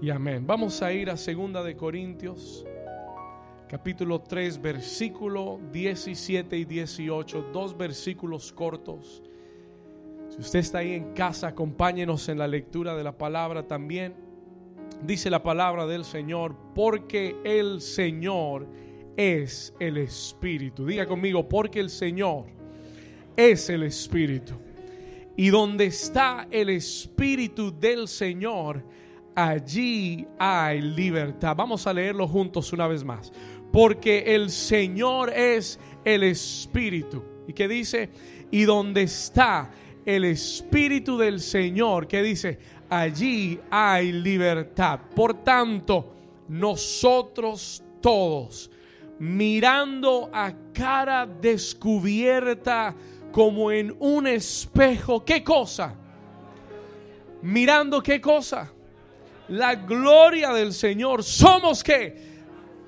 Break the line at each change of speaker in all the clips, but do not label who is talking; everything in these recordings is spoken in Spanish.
y amén. Vamos a ir a segunda de Corintios, capítulo 3, versículo 17 y 18, dos versículos cortos. Si usted está ahí en casa, acompáñenos en la lectura de la palabra también. Dice la palabra del Señor, porque el Señor es el Espíritu. Diga conmigo, porque el Señor es el Espíritu. Y donde está el Espíritu del Señor, allí hay libertad. Vamos a leerlo juntos una vez más. Porque el Señor es el Espíritu. ¿Y qué dice? Y donde está el Espíritu del Señor, ¿qué dice? Allí hay libertad. Por tanto, nosotros todos, mirando a cara descubierta, como en un espejo. ¿Qué cosa? Mirando qué cosa? La gloria del Señor. Somos que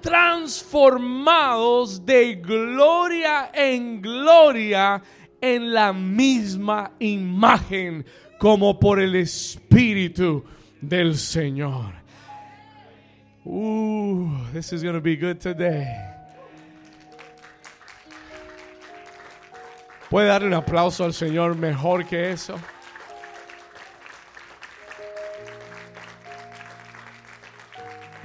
transformados de gloria en gloria en la misma imagen como por el Espíritu del Señor. Uh, this is going to be good today. ¿Puede darle un aplauso al Señor mejor que eso?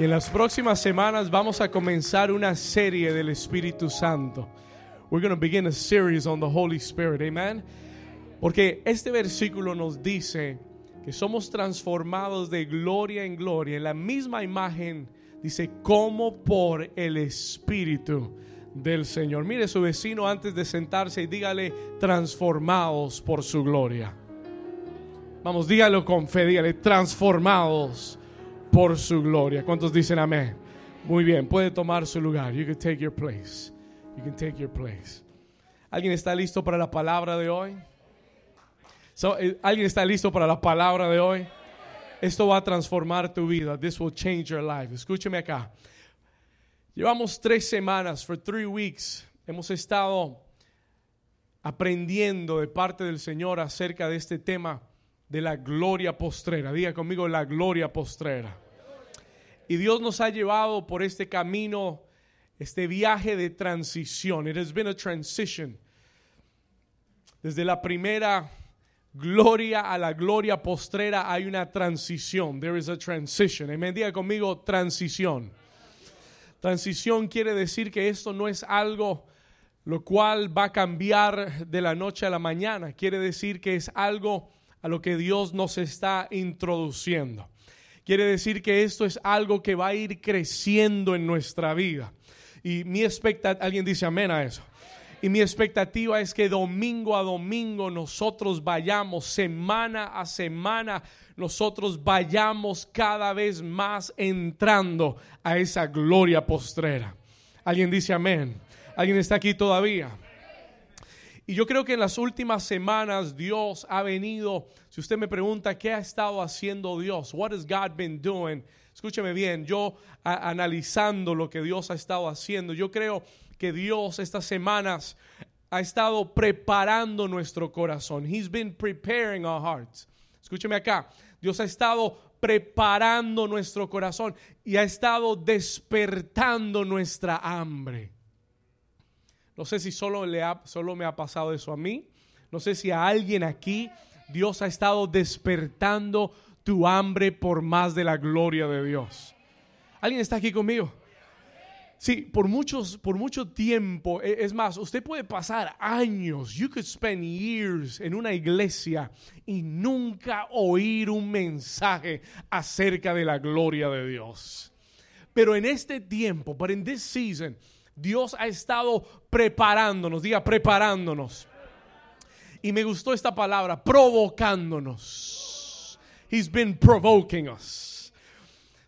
Y en las próximas semanas vamos a comenzar una serie del Espíritu Santo. We're going to begin a series on the Holy Spirit. Amen. Porque este versículo nos dice que somos transformados de gloria en gloria en la misma imagen, dice, como por el Espíritu del Señor. Mire su vecino antes de sentarse y dígale, transformados por su gloria. Vamos, dígalo con fe, dígale, transformados por su gloria. ¿Cuántos dicen amén? Muy bien, puede tomar su lugar. You can take your place. You can take your place. ¿Alguien está listo para la palabra de hoy? Eh, ¿Alguien está listo para la palabra de hoy? Esto va a transformar tu vida. This will change your life. Escúcheme acá. Llevamos tres semanas, for three weeks, hemos estado aprendiendo de parte del Señor acerca de este tema de la gloria postrera. Diga conmigo la gloria postrera. Y Dios nos ha llevado por este camino, este viaje de transición. It has been a transition. Desde la primera gloria a la gloria postrera hay una transición. There is a transition. Amén. Diga conmigo transición. Transición quiere decir que esto no es algo lo cual va a cambiar de la noche a la mañana. Quiere decir que es algo a lo que Dios nos está introduciendo. Quiere decir que esto es algo que va a ir creciendo en nuestra vida. Y mi expectativa, alguien dice amén a eso. Y mi expectativa es que domingo a domingo nosotros vayamos, semana a semana, nosotros vayamos cada vez más entrando a esa gloria postrera. Alguien dice amén. Alguien está aquí todavía. Y yo creo que en las últimas semanas Dios ha venido, si usted me pregunta qué ha estado haciendo Dios, what has God been doing? Escúcheme bien, yo analizando lo que Dios ha estado haciendo, yo creo que Dios estas semanas ha estado preparando nuestro corazón. He's been preparing our hearts. Escúcheme acá. Dios ha estado preparando nuestro corazón y ha estado despertando nuestra hambre. No sé si solo, le ha, solo me ha pasado eso a mí. No sé si a alguien aquí Dios ha estado despertando tu hambre por más de la gloria de Dios. ¿Alguien está aquí conmigo? Sí, por, muchos, por mucho tiempo, e, es más, usted puede pasar años, you could spend years en una iglesia y nunca oír un mensaje acerca de la gloria de Dios. Pero en este tiempo, but in this season, Dios ha estado preparándonos, diga preparándonos. Y me gustó esta palabra, provocándonos. He's been provoking us.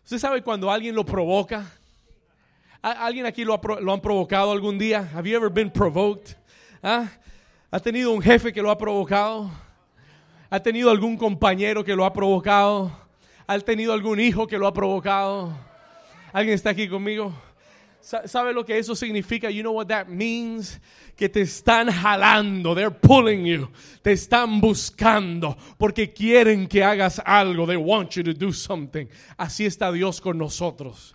¿Usted sabe cuando alguien lo provoca? ¿Alguien aquí lo, han provocado algún día? Have you ever been provoked? ¿Ah? ¿Ha tenido un jefe que lo ha provocado? ¿Ha tenido algún compañero que lo ha provocado? ¿Ha tenido algún hijo que lo ha provocado? ¿Alguien está aquí conmigo? ¿Sabe lo que eso significa? You know what that means? Que te están jalando, they're pulling you, te están buscando porque quieren que hagas algo, they want you to do something. Así está Dios con nosotros.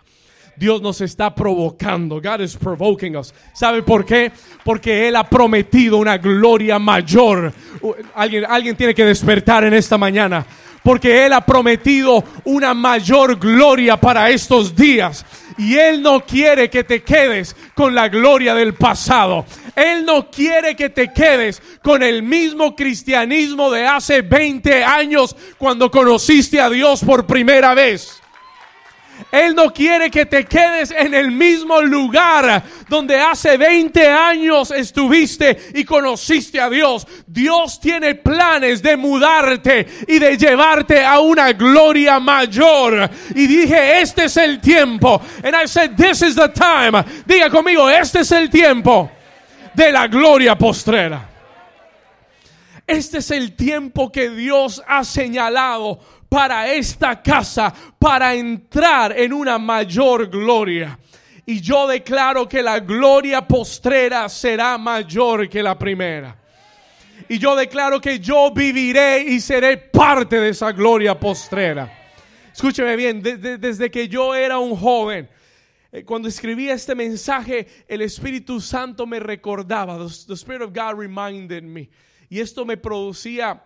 Dios nos está provocando. God is provoking us. ¿Sabe por qué? Porque Él ha prometido una gloria mayor. Alguien, alguien tiene que despertar en esta mañana. Porque Él ha prometido una mayor gloria para estos días. Y Él no quiere que te quedes con la gloria del pasado. Él no quiere que te quedes con el mismo cristianismo de hace 20 años cuando conociste a Dios por primera vez. Él no quiere que te quedes en el mismo lugar donde hace 20 años estuviste y conociste a Dios. Dios tiene planes de mudarte y de llevarte a una gloria mayor. Y dije, este es el tiempo. And I said, this is the time. Diga conmigo, este es el tiempo de la gloria postrera. Este es el tiempo que Dios ha señalado para esta casa, para entrar en una mayor gloria. Y yo declaro que la gloria postrera será mayor que la primera. Y yo declaro que yo viviré y seré parte de esa gloria postrera. Escúcheme bien, desde que yo era un joven, eh, cuando escribía este mensaje, el Espíritu Santo me recordaba, the Spirit of God reminded me. Y esto me producía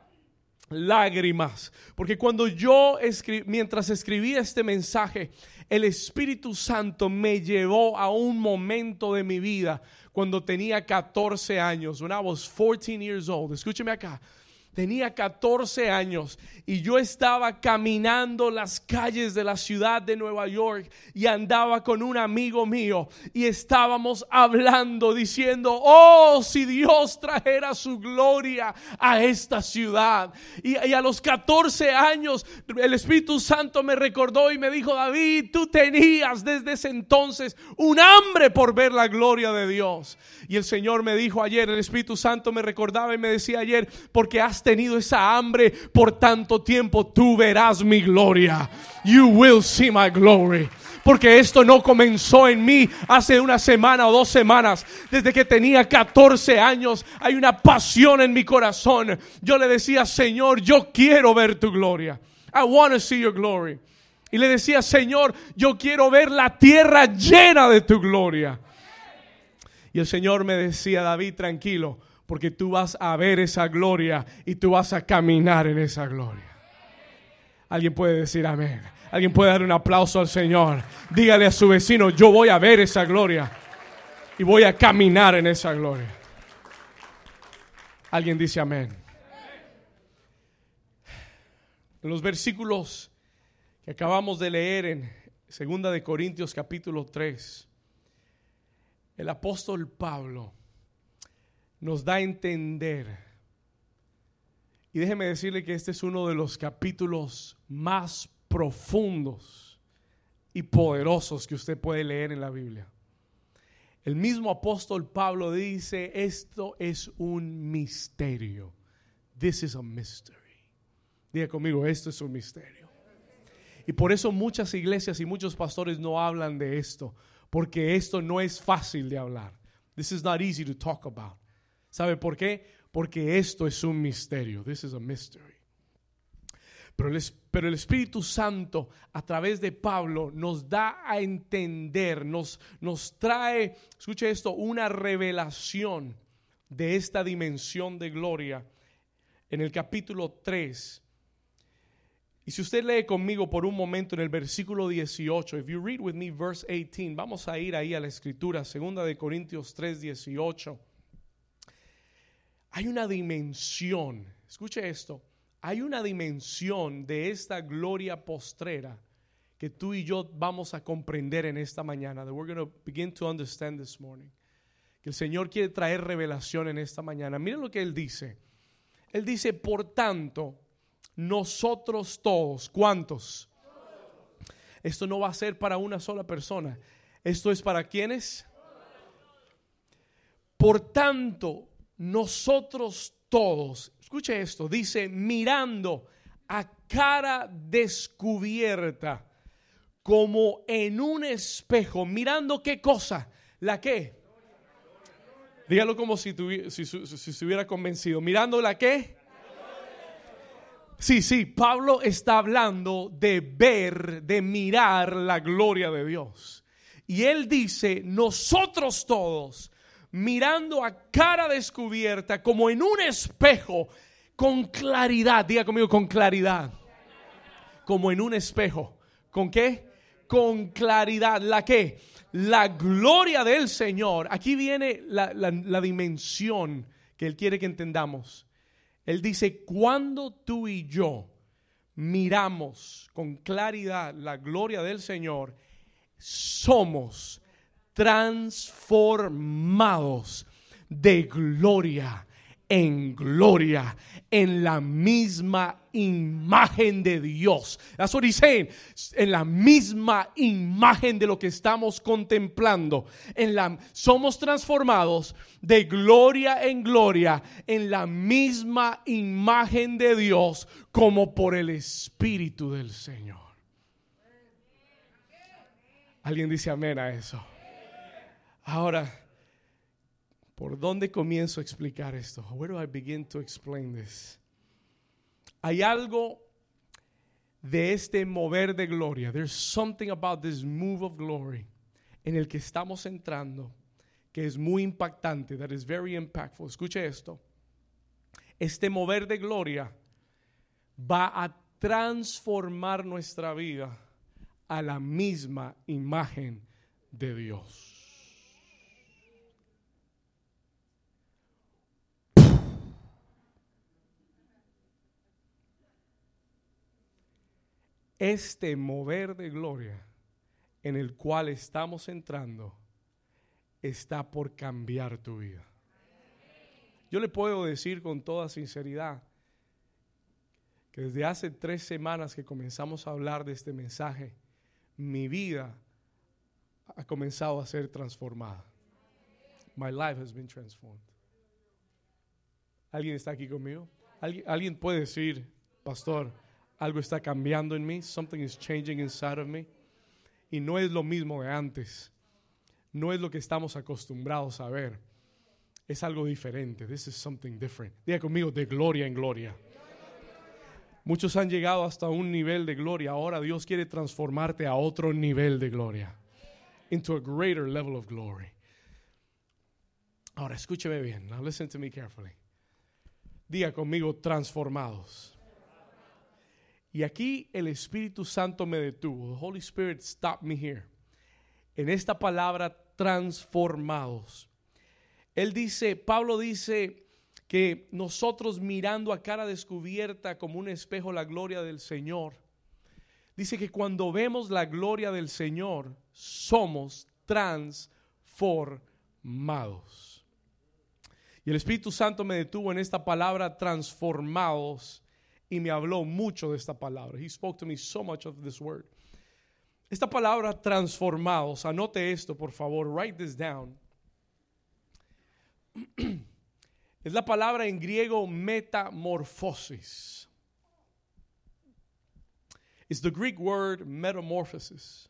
lágrimas. Porque cuando yo, mientras escribía este mensaje, el Espíritu Santo me llevó a un momento de mi vida cuando tenía 14 años, when I was 14 years old. Escúcheme acá tenía 14 años y yo estaba caminando las calles de la ciudad de Nueva York y andaba con un amigo mío y estábamos hablando diciendo, oh, si Dios trajera su gloria a esta ciudad. Y, a los 14 años el Espíritu Santo me recordó y me dijo, David, tú tenías desde ese entonces un hambre por ver la gloria de Dios. Y el Señor me dijo ayer, el Espíritu Santo me recordaba y me decía ayer, porque has tenido esa hambre por tanto tiempo, tú verás mi gloria. You will see my glory porque esto no comenzó en mí hace una semana o dos semanas. Desde que tenía 14 años hay una pasión en mi corazón. Yo le decía, Señor, yo quiero ver tu gloria. I want to see your glory. Y le decía, Señor, yo quiero ver la tierra llena de tu gloria. Y el Señor me decía, David, tranquilo, porque tú vas a ver esa gloria y tú vas a caminar en esa gloria. Alguien puede decir amén. Alguien puede dar un aplauso al Señor. Dígale a su vecino, yo voy a ver esa gloria y voy a caminar en esa gloria. Alguien dice amén. En los versículos que acabamos de leer en Segunda de Corintios capítulo 3, el apóstol Pablo nos da a entender. Y déjeme decirle que este es uno de los capítulos más profundos y poderosos que usted puede leer en la Biblia. El mismo apóstol Pablo dice, esto es un misterio. This is a mystery. Diga conmigo, esto es un misterio. Y por eso muchas iglesias y muchos pastores no hablan de esto, porque esto no es fácil de hablar. This is not easy to talk about. ¿Sabe por qué? Porque esto es un misterio. This is a mystery. Pero el, Espíritu Santo a través de Pablo nos da a entender, nos, nos trae, escuche esto, una revelación de esta dimensión de gloria en el capítulo 3. Y si usted lee conmigo por un momento en el versículo 18, if you read with me verse 18, vamos a ir ahí a la escritura, segunda de Corintios 3, 18. Hay una dimensión, escuche esto, hay una dimensión de esta gloria postrera que tú y yo vamos a comprender en esta mañana. We're going to begin to understand this morning. Que el Señor quiere traer revelación en esta mañana. Miren lo que Él dice. Él dice, por tanto, nosotros todos, ¿cuántos? Esto no va a ser para una sola persona. Esto es para quienes. Por tanto, nosotros todos, escuche esto, dice, mirando a cara descubierta como en un espejo, mirando qué cosa, la qué. Dígalo como si, hubiera convencido. Mirando la qué. Sí, sí, Pablo está hablando de ver, de mirar la gloria de Dios. Y él dice, nosotros todos, mirando a cara descubierta, como en un espejo, con claridad, diga conmigo, con claridad, como en un espejo. ¿Con qué? Con claridad. ¿La qué? La gloria del Señor. Aquí viene la, la dimensión que Él quiere que entendamos. Él dice, cuando tú y yo miramos con claridad la gloria del Señor, somos transformados de gloria en gloria, en la misma imagen de Dios. That's what he's saying. En la misma imagen de lo que estamos contemplando. En la, somos transformados de gloria en gloria en la misma imagen de Dios como por el Espíritu del Señor. ¿Alguien dice amén a eso? Ahora, ¿Por dónde comienzo a explicar esto? Where do I begin to explain this? Hay algo de este mover de gloria. There's something about this move of glory en el que estamos entrando que es muy impactante, that is very impactful. Escuche esto. Este mover de gloria va a transformar nuestra vida a la misma imagen de Dios. Este mover de gloria en el cual estamos entrando está por cambiar tu vida. Yo le puedo decir con toda sinceridad que desde hace tres semanas que comenzamos a hablar de este mensaje, mi vida ha comenzado a ser transformada. My life has been transformed. ¿Alguien está aquí conmigo? ¿Alguien, ¿Alguien puede decir, pastor, algo está cambiando en mí. Something is changing inside of me. Y no es lo mismo de antes. No es lo que estamos acostumbrados a ver. Es algo diferente. This is something different. Diga conmigo, de gloria en gloria. Muchos han llegado hasta un nivel de gloria. Ahora Dios quiere transformarte a otro nivel de gloria. Into a greater level of glory. Ahora escúcheme bien. Now listen to me carefully. Diga conmigo, transformados. Y aquí el Espíritu Santo me detuvo. The Holy Spirit stopped me here. En esta palabra transformados. Él dice, Pablo dice que nosotros mirando a cara descubierta como un espejo la gloria del Señor, dice que cuando vemos la gloria del Señor, somos transformados. Y el Espíritu Santo me detuvo en esta palabra transformados y me habló mucho de esta palabra. He spoke to me so much of this word. Esta palabra transformados, anote esto por favor, write this down. Es la palabra en griego metamorphosis. It's the Greek word metamorphosis.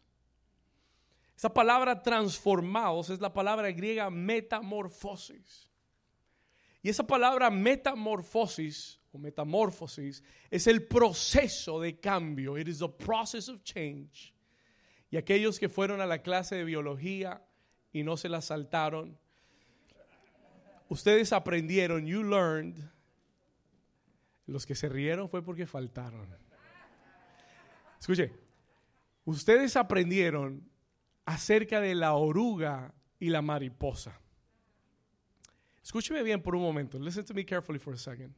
Esta palabra transformados es la palabra griega metamorphosis. Y esa palabra metamorphosis o metamorfosis es el proceso de cambio. It is the process of change. Y aquellos que fueron a la clase de biología y no se la saltaron, ustedes aprendieron, you learned. Los que se rieron fue porque faltaron. Escuche, ustedes aprendieron acerca de la oruga y la mariposa. Escúcheme bien por un momento. Listen to me carefully for a second.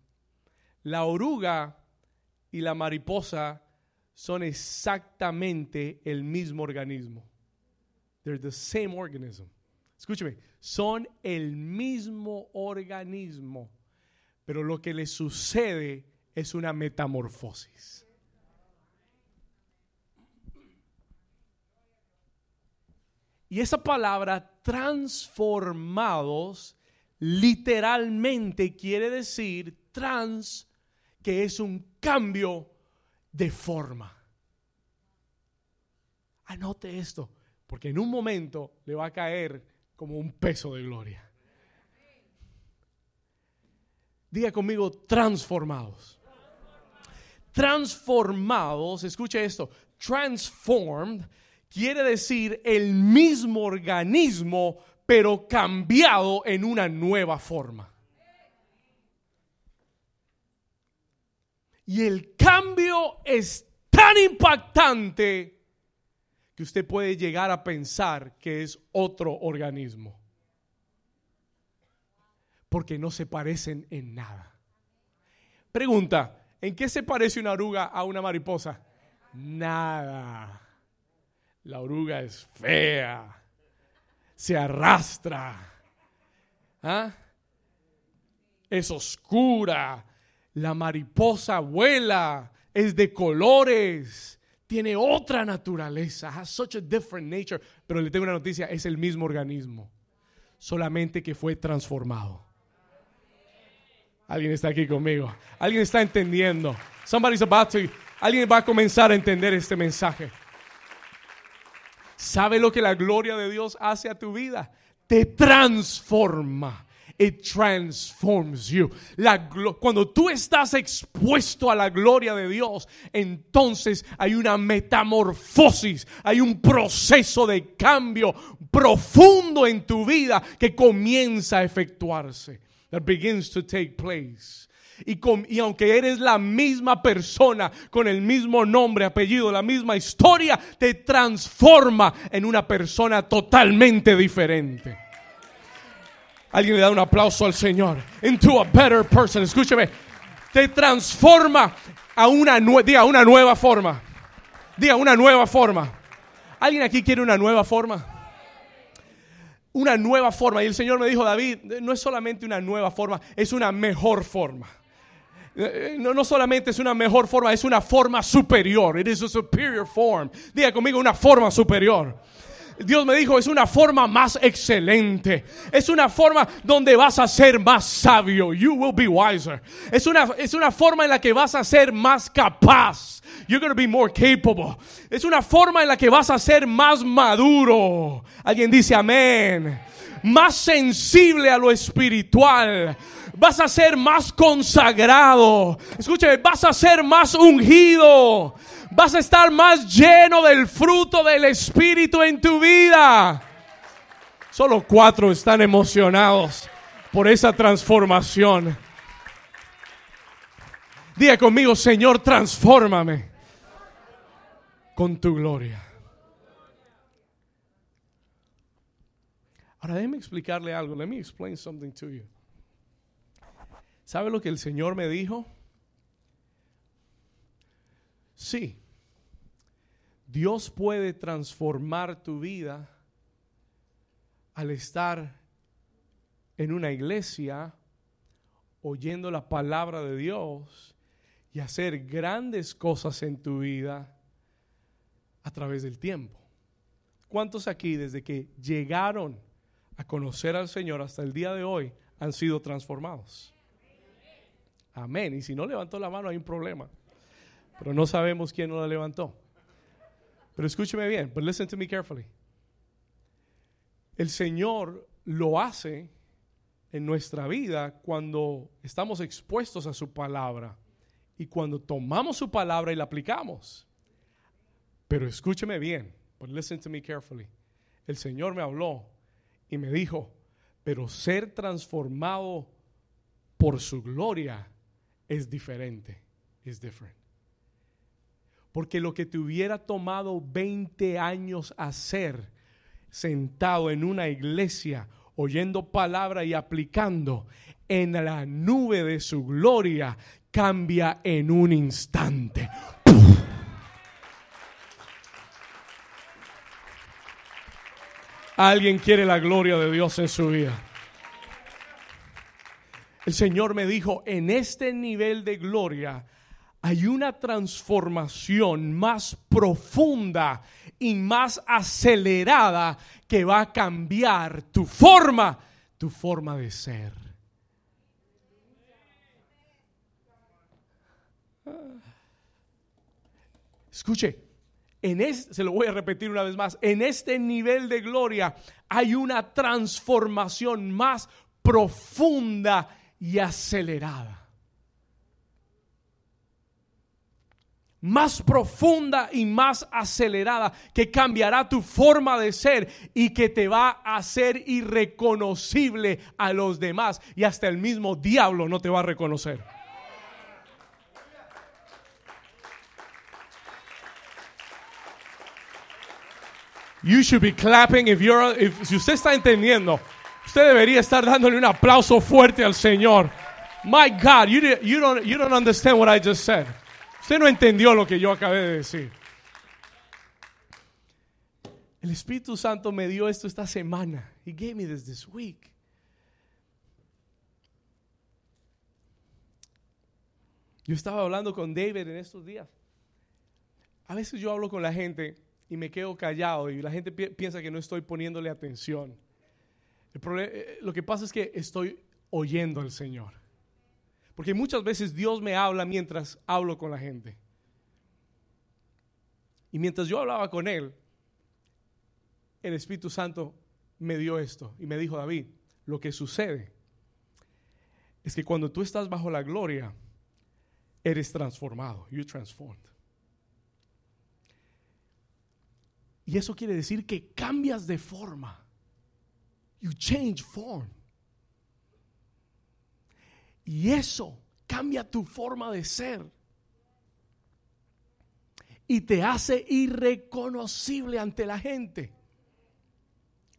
La oruga y la mariposa son exactamente el mismo organismo. They're the same organism. Escúcheme, son el mismo organismo, pero lo que les sucede es una metamorfosis. Y esa palabra transformados literalmente quiere decir trans que es un cambio de forma. Anote esto, porque en un momento le va a caer como un peso de gloria. Diga conmigo, transformados. Transformados, escuche esto, transformed quiere decir el mismo organismo, pero cambiado en una nueva forma. Y el cambio es tan impactante que usted puede llegar a pensar que es otro organismo. Porque no se parecen en nada. Pregunta, ¿en qué se parece una oruga a una mariposa? Nada. La oruga es fea, se arrastra, ¿ah? es oscura, la mariposa vuela, es de colores, tiene otra naturaleza, has such a different nature. Pero le tengo una noticia, es el mismo organismo, solamente que fue transformado. Alguien está aquí conmigo. Alguien está entendiendo. Somebody's about to. Alguien va a comenzar a entender este mensaje. ¿Sabe lo que la gloria de Dios hace a tu vida? Te transforma. It transforms you. La, cuando tú estás expuesto a la gloria de Dios, entonces hay una metamorfosis, hay un proceso de cambio profundo en tu vida que comienza a efectuarse. That begins to take place. Y, aunque eres la misma persona, con el mismo nombre, apellido, la misma historia, te transforma en una persona totalmente diferente. Alguien le da un aplauso al Señor. Into a better person. Escúcheme. Te transforma a una, diga, una nueva forma. Diga una nueva forma. ¿Alguien aquí quiere una nueva forma? Una nueva forma. Y el Señor me dijo, David, no es solamente una nueva forma, es una mejor forma. Eh, no, no, solamente es una mejor forma, es una forma superior. It is a superior form. Diga conmigo una forma superior. Dios me dijo, es una forma más excelente. Es una forma donde vas a ser más sabio. You will be wiser. Es una, es una forma en la que vas a ser más capaz. You're going to be more capable. Es una forma en la que vas a ser más maduro. Alguien dice amén. Más sensible a lo espiritual vas a ser más consagrado. Escúcheme, vas a ser más ungido. Vas a estar más lleno del fruto del Espíritu en tu vida. Solo cuatro están emocionados por esa transformación. Diga conmigo, Señor, transfórmame con tu gloria. Ahora déjeme explicarle algo. Let me explain something to you. ¿Sabe lo que el Señor me dijo? Sí, Dios puede transformar tu vida al estar en una iglesia oyendo la palabra de Dios y hacer grandes cosas en tu vida a través del tiempo. ¿Cuántos aquí desde que llegaron a conocer al Señor hasta el día de hoy han sido transformados? Amén. Y si no levantó la mano hay un problema. Pero no sabemos quién no la levantó. Pero escúcheme bien, but listen to me carefully. El Señor lo hace en nuestra vida cuando estamos expuestos a su palabra y cuando tomamos su palabra y la aplicamos. Pero escúcheme bien, but listen to me carefully. El Señor me habló y me dijo, pero ser transformado por su gloria es diferente. Es different. Porque lo que te hubiera tomado 20 años hacer sentado en una iglesia, oyendo palabra y aplicando, en la nube de su gloria cambia en un instante. Alguien quiere la gloria de Dios en su vida. El Señor me dijo, en este nivel de gloria hay una transformación más profunda y más acelerada que va a cambiar tu forma, tu forma de ser. Escuche, en se lo voy a repetir una vez más, en este nivel de gloria hay una transformación más profunda y acelerada. Más profunda y más acelerada que cambiará tu forma de ser y que te va a hacer irreconocible a los demás y hasta el mismo diablo no te va a reconocer. You should be clapping if you're if, si usted está entendiendo. Usted debería estar dándole un aplauso fuerte al Señor. My God, you, don't, you don't understand what I just said. Usted no entendió lo que yo acabé de decir. El Espíritu Santo me dio esto esta semana. He gave me this this week. Yo estaba hablando con David en estos días. A veces yo hablo con la gente y me quedo callado y la gente piensa que no estoy poniéndole atención. Eh, lo que pasa es que estoy oyendo al Señor. Porque muchas veces Dios me habla mientras hablo con la gente. Y mientras yo hablaba con Él, el Espíritu Santo me dio esto y me dijo, David, lo que sucede es que cuando tú estás bajo la gloria, eres transformado. You transformed. Y eso quiere decir que cambias de forma. You change form. Y eso cambia tu forma de ser. Y te hace irreconocible ante la gente.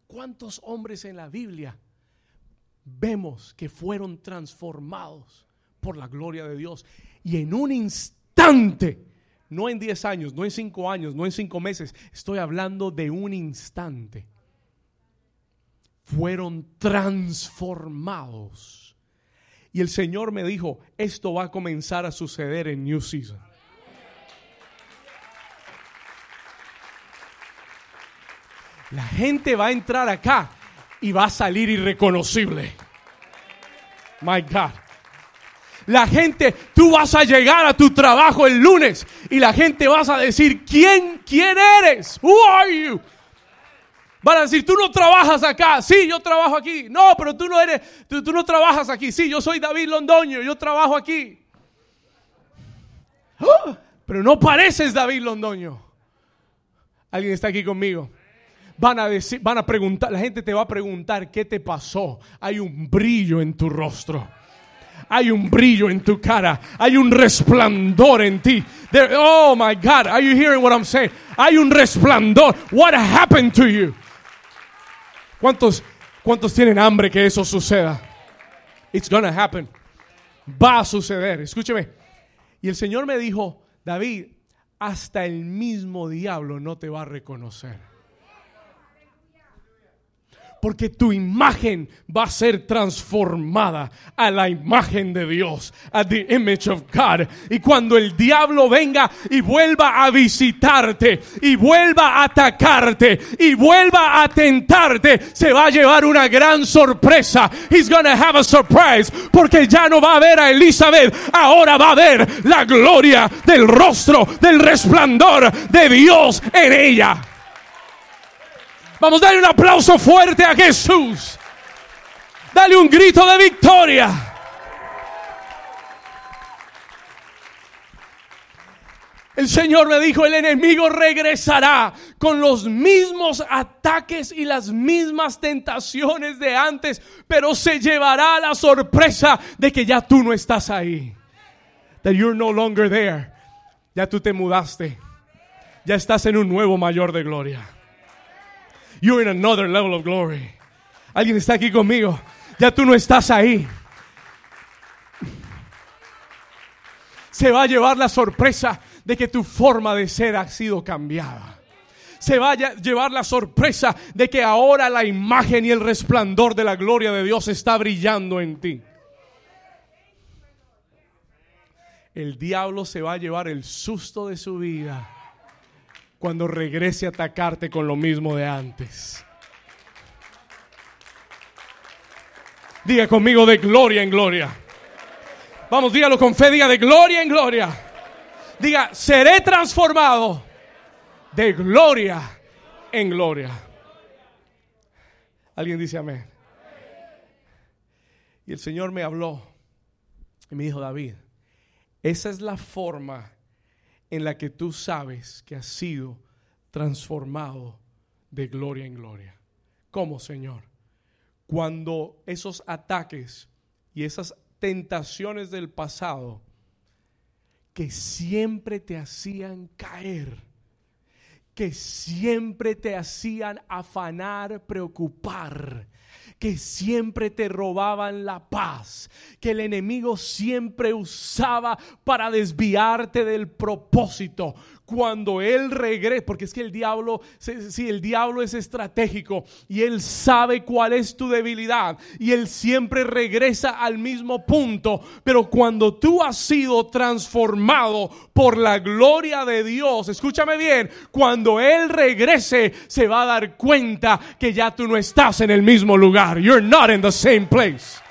¿Cuántos hombres en la Biblia vemos que fueron transformados por la gloria de Dios? Y en un instante no en 10 años, no en 5 años, no en 5 meses. Estoy hablando de un instante. Fueron transformados. Y el Señor me dijo, esto va a comenzar a suceder en New Season. La gente va a entrar acá y va a salir irreconocible. My God. La gente, tú vas a llegar a tu trabajo el lunes y la gente vas a decir, ¿quién, quién eres? Who are you? Van a decir, tú no trabajas acá. Sí, yo trabajo aquí. No, pero tú no eres, tú, tú no trabajas aquí. Sí, yo soy David Londoño, yo trabajo aquí. ¡Ah! Pero no pareces David Londoño. ¿Alguien está aquí conmigo? Van a decir, van a preguntar, la gente te va a preguntar qué te pasó. Hay un brillo en tu rostro hay un brillo en tu cara, hay un resplandor en ti. oh my God, are you hearing what I'm saying? Hay un resplandor. What happened to you? ¿Cuántos, cuántos tienen hambre que eso suceda? It's gonna happen. Va a suceder. Escúcheme. Y el Señor me dijo, David, hasta el mismo diablo no te va a reconocer porque tu imagen va a ser transformada a la imagen de Dios, a the image of God. Y cuando el diablo venga y vuelva a visitarte y vuelva a atacarte y vuelva a tentarte, se va a llevar una gran sorpresa. He's gonna have a surprise porque ya no va a ver a Elizabeth, ahora va a ver la gloria del rostro, del resplandor de Dios en ella. Vamos a darle un aplauso fuerte a Jesús. Dale un grito de victoria. El Señor me dijo, el enemigo regresará con los mismos ataques y las mismas tentaciones de antes, pero se llevará la sorpresa de que ya tú no estás ahí. That you're no longer there. Ya tú te mudaste. Ya estás en un nuevo mayor de gloria. You're in another level of glory. Alguien está aquí conmigo. Ya tú no estás ahí. Se va a llevar la sorpresa de que tu forma de ser ha sido cambiada. Se va a llevar la sorpresa de que ahora la imagen y el resplandor de la gloria de Dios está brillando en ti. El diablo se va a llevar el susto de su vida cuando regrese a atacarte con lo mismo de antes. Diga conmigo de gloria en gloria. Vamos, dígalo con fe, diga de gloria en gloria. Diga, seré transformado de gloria en gloria. Alguien dice amén. Y el Señor me habló y me dijo, David, esa es la forma en la que tú sabes que has sido transformado de gloria en gloria. ¿Cómo, Señor? Cuando esos ataques y esas tentaciones del pasado que siempre te hacían caer, que siempre te hacían afanar, preocupar, que siempre te robaban la paz, que el enemigo siempre usaba para desviarte del propósito. Cuando él regrese, porque es que el diablo, si el diablo es estratégico y él sabe cuál es tu debilidad y él siempre regresa al mismo punto, pero cuando tú has sido transformado por la gloria de Dios, escúchame bien, cuando él regrese se va a dar cuenta que ya tú no estás en el mismo lugar. You're not in the same place.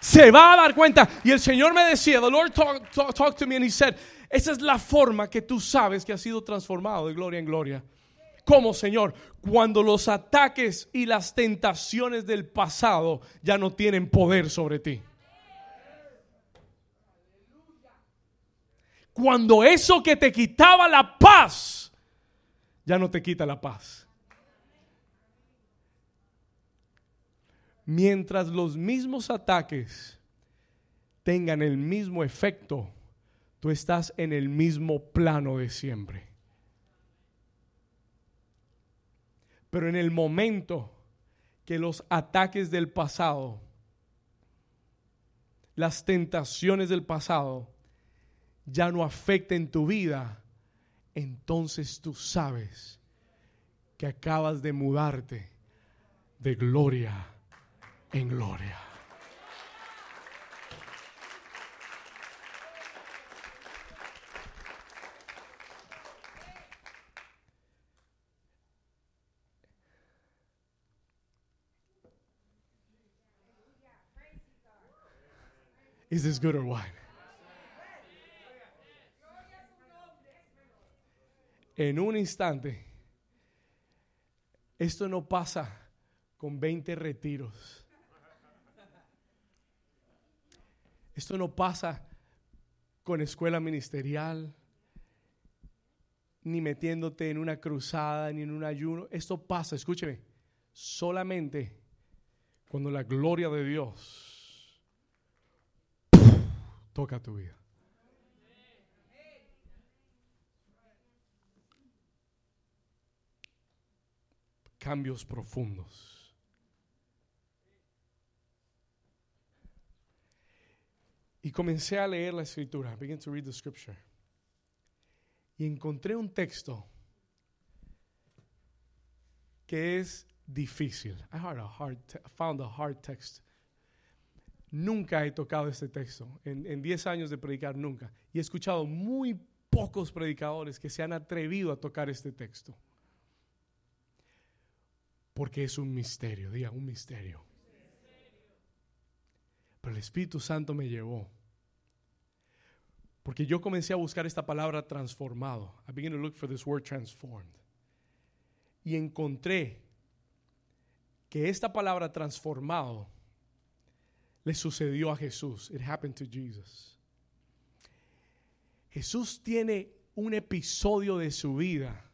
Se va a dar cuenta. Y el Señor me decía, the Lord talked to me and he said, esa es la forma que tú sabes que has sido transformado de gloria en gloria. ¿Cómo, Señor? Cuando los ataques y las tentaciones del pasado ya no tienen poder sobre ti. Cuando eso que te quitaba la paz, ya no te quita la paz. Mientras los mismos ataques tengan el mismo efecto, tú estás en el mismo plano de siempre. Pero en el momento que los ataques del pasado, las tentaciones del pasado ya no afecten tu vida, entonces tú sabes que acabas de mudarte de gloria en gloria. Is this good or what? En un instante, esto no pasa con 20 retiros. Esto no pasa con escuela ministerial, ni metiéndote en una cruzada, ni en un ayuno. Esto pasa, escúcheme, solamente cuando la gloria de Dios toca tu vida. Cambios profundos. Comencé a leer la escritura. Begin to read the scripture. Y encontré un texto que es difícil. I a hard found a hard text. Nunca he tocado este texto. En 10 años de predicar, nunca. Y he escuchado muy pocos predicadores que se han atrevido a tocar este texto. Porque es un misterio, diga, un misterio. Pero el Espíritu Santo me llevó. Porque yo comencé a buscar esta palabra transformado. I began to look for this word transformed. Y encontré que esta palabra transformado le sucedió a Jesús. It happened to Jesus. Jesús tiene un episodio de su vida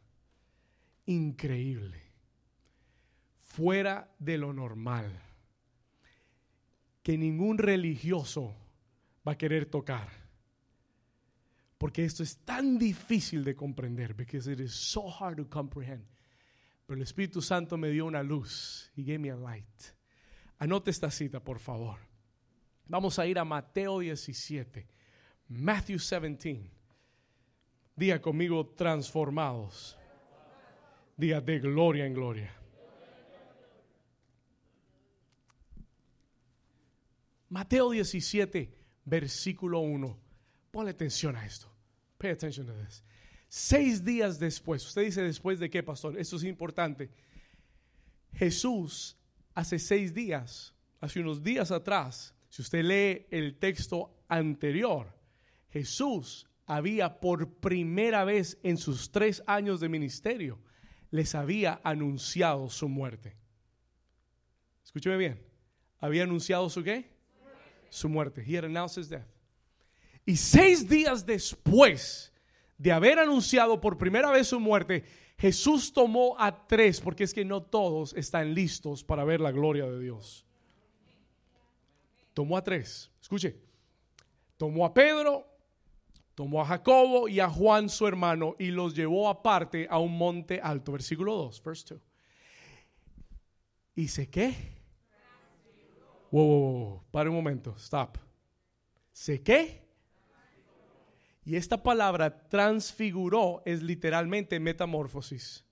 increíble, fuera de lo normal que ningún religioso va a querer tocar. Porque esto es tan difícil de comprender, because it is so hard to comprehend. Pero el Espíritu Santo me dio una luz. He gave me a light. Anote esta cita, por favor. Vamos a ir a Mateo 17. Matthew 17. Diga conmigo, transformados. Diga de gloria en gloria. Mateo 17, versículo 1. Ponle atención a esto. Pay attention to this. Seis días después, usted dice después de qué, pastor? Esto es importante. Jesús hace seis días, hace unos días atrás, si usted lee el texto anterior, Jesús había por primera vez en sus tres años de ministerio, les había anunciado su muerte. Escúcheme bien. Había anunciado su qué? Su muerte. He had announced his death. Y seis días después de haber anunciado por primera vez su muerte, Jesús tomó a tres, porque es que no todos están listos para ver la gloria de Dios. Tomó a tres. Escuche. Tomó a Pedro, tomó a Jacobo y a Juan su hermano y los llevó aparte a un monte alto. Versículo 2, verse 2. ¿Y se qué? Wow, wow, wow, para un momento, stop. ¿Se qué? Y esta palabra transfiguró es literalmente metamorfosis.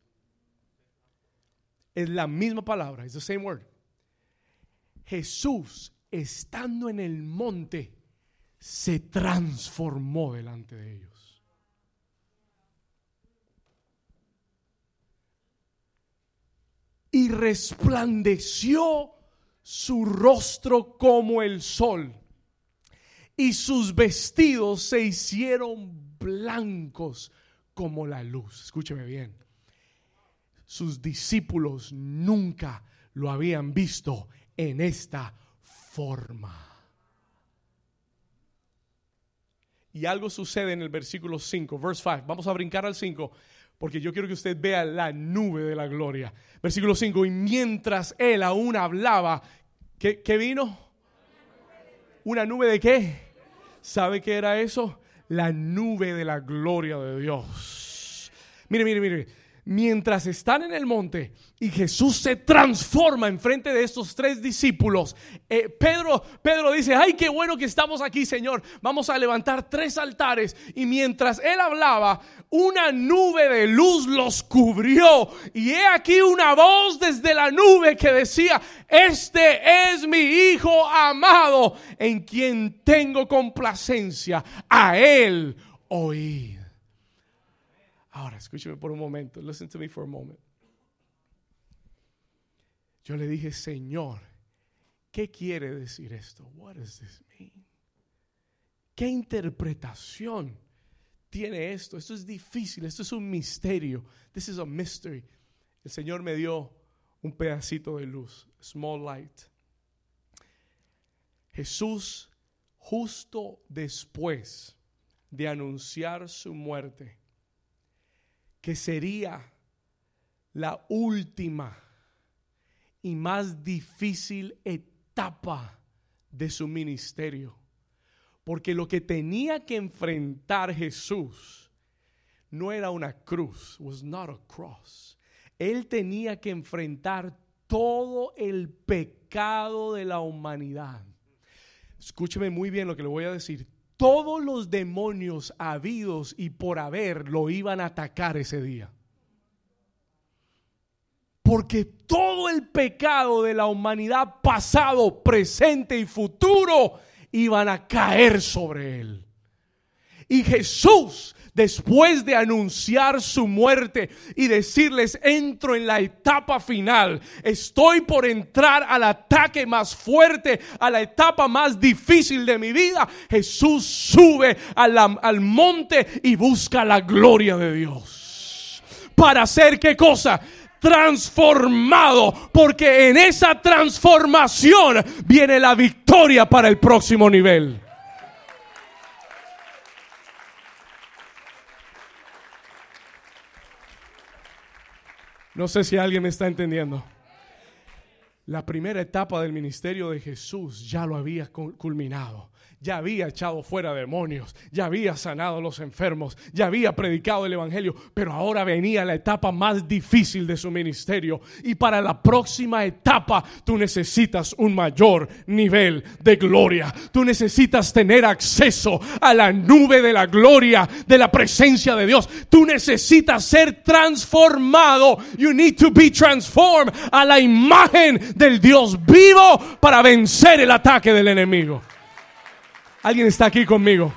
Es la misma palabra, es the same word. Jesús, estando en el monte, se transformó delante de ellos. Y resplandeció su rostro como el sol y sus vestidos se hicieron blancos como la luz. Escúcheme bien. Sus discípulos nunca lo habían visto en esta forma. Y algo sucede en el versículo 5, verse 5. Vamos a brincar al 5 porque yo quiero que usted vea la nube de la gloria. Versículo 5, y mientras él aún hablaba, ¿qué, vino? ¿Una nube de qué? ¿Sabe qué era eso? La nube de la gloria de Dios. Mire, mire, mire mientras están en el monte y Jesús se transforma en frente de estos tres discípulos, eh, Pedro, Pedro dice, ay, qué bueno que estamos aquí, Señor. Vamos a levantar tres altares. Y mientras él hablaba, una nube de luz los cubrió. Y he aquí una voz desde la nube que decía, este es mi Hijo amado, en quien tengo complacencia. A él oíd. Ahora, escúcheme por un momento. Listen to me for a moment. Yo le dije, Señor, ¿qué quiere decir esto? What does this mean? ¿Qué interpretación tiene esto? Esto es difícil, esto es un misterio. This is a mystery. El Señor me dio un pedacito de luz, small light. Jesús, justo después de anunciar su muerte, que sería la última y más difícil etapa de su ministerio. Porque lo que tenía que enfrentar Jesús no era una cruz, was not a cross. Él tenía que enfrentar todo el pecado de la humanidad. Escúcheme muy bien lo que le voy a decir todos los demonios habidos y por haber lo iban a atacar ese día. Porque todo el pecado de la humanidad pasado, presente y futuro iban a caer sobre él. Y Jesús después de anunciar su muerte y decirles, entro en la etapa final, estoy por entrar al ataque más fuerte, a la etapa más difícil de mi vida, Jesús sube al monte y busca la gloria de Dios. ¿Para hacer qué cosa? transformado, porque en esa transformación viene la victoria para el próximo nivel. No sé si alguien me está entendiendo. La primera etapa del ministerio de Jesús ya lo había culminado ya había echado fuera demonios, ya había sanado a los enfermos, ya había predicado el Evangelio, pero ahora venía la etapa más difícil de su ministerio. Y para la próxima etapa tú necesitas un mayor nivel de gloria. Tú necesitas tener acceso a la nube de la gloria, de la presencia de Dios. Tú necesitas ser transformado. You need to be transformed a la imagen del Dios vivo para vencer el ataque del enemigo. Alguien está aquí conmigo.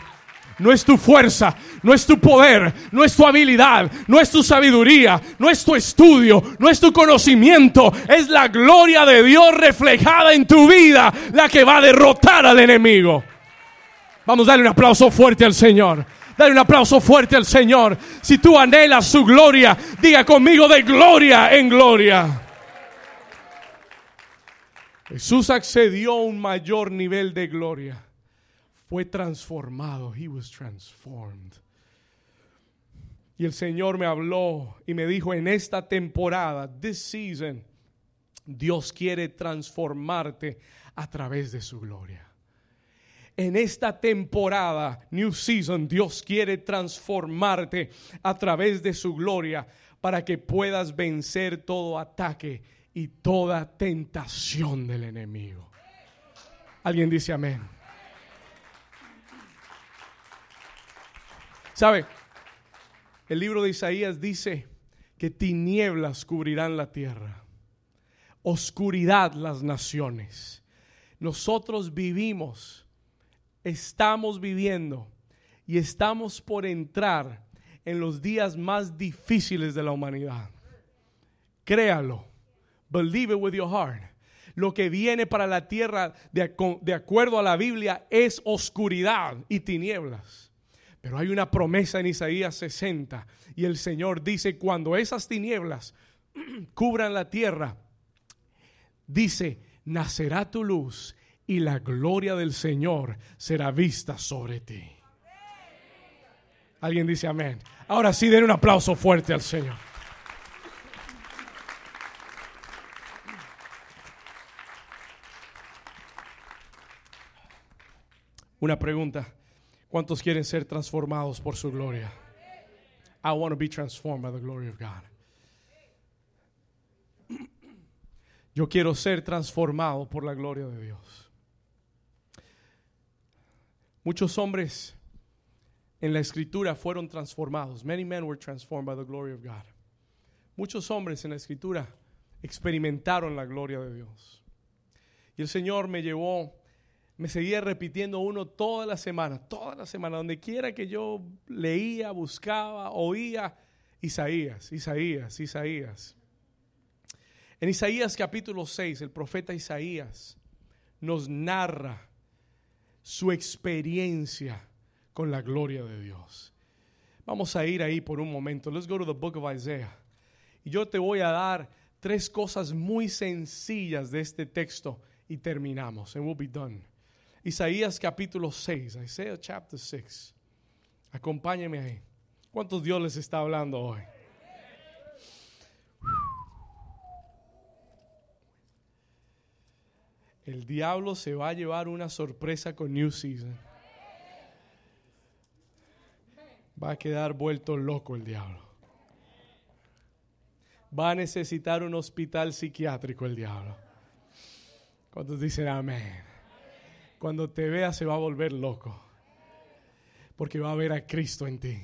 No es tu fuerza, no es tu poder, no es tu habilidad, no es tu sabiduría, no es tu estudio, no es tu conocimiento. Es la gloria de Dios reflejada en tu vida la que va a derrotar al enemigo. Vamos a darle un aplauso fuerte al Señor. Dale un aplauso fuerte al Señor. Si tú anhelas su gloria, diga conmigo de gloria en gloria. Jesús accedió a un mayor nivel de gloria. Fue transformado. He was transformed. Y el Señor me habló y me dijo en esta temporada, this season, Dios quiere transformarte a través de su gloria. En esta temporada, New Season, Dios quiere transformarte a través de su gloria para que puedas vencer todo ataque y toda tentación del enemigo. Alguien dice amén. ¿Sabe? El libro de Isaías dice que tinieblas cubrirán la tierra, oscuridad las naciones. Nosotros vivimos, estamos viviendo y estamos por entrar en los días más difíciles de la humanidad. Créalo, believe it with your heart. Lo que viene para la tierra, de, de acuerdo a la Biblia, es oscuridad y tinieblas. Pero hay una promesa en Isaías 60 y el Señor dice, cuando esas tinieblas cubran la tierra, dice, nacerá tu luz y la gloria del Señor será vista sobre ti. Alguien dice amén. Ahora sí, den un aplauso fuerte al Señor. Una pregunta. ¿Cuántos quieren ser transformados por su gloria? I want to be transformed by the glory of God. Yo quiero ser transformado por la gloria de Dios. Muchos hombres en la escritura fueron transformados. Many men were transformed by the glory of God. Muchos hombres en la escritura experimentaron la gloria de Dios. Y el Señor me llevó me seguía repitiendo uno toda la semana, toda la semana, donde quiera que yo leía, buscaba, oía, Isaías, Isaías, Isaías. En Isaías capítulo 6, el profeta Isaías nos narra su experiencia con la gloria de Dios. Vamos a ir ahí por un momento. Let's go to the book of Isaiah. Y yo te voy a dar tres cosas muy sencillas de este texto y terminamos. And we'll be done. Isaías capítulo 6, Isaiah chapter 6. Acompáñeme ahí. ¿Cuántos Dios les está hablando hoy? El diablo se va a llevar una sorpresa con New Season. Va a quedar vuelto loco el diablo. Va a necesitar un hospital psiquiátrico el diablo. ¿Cuántos dicen amén? Cuando te vea se va a volver loco. Porque va a ver a Cristo en ti.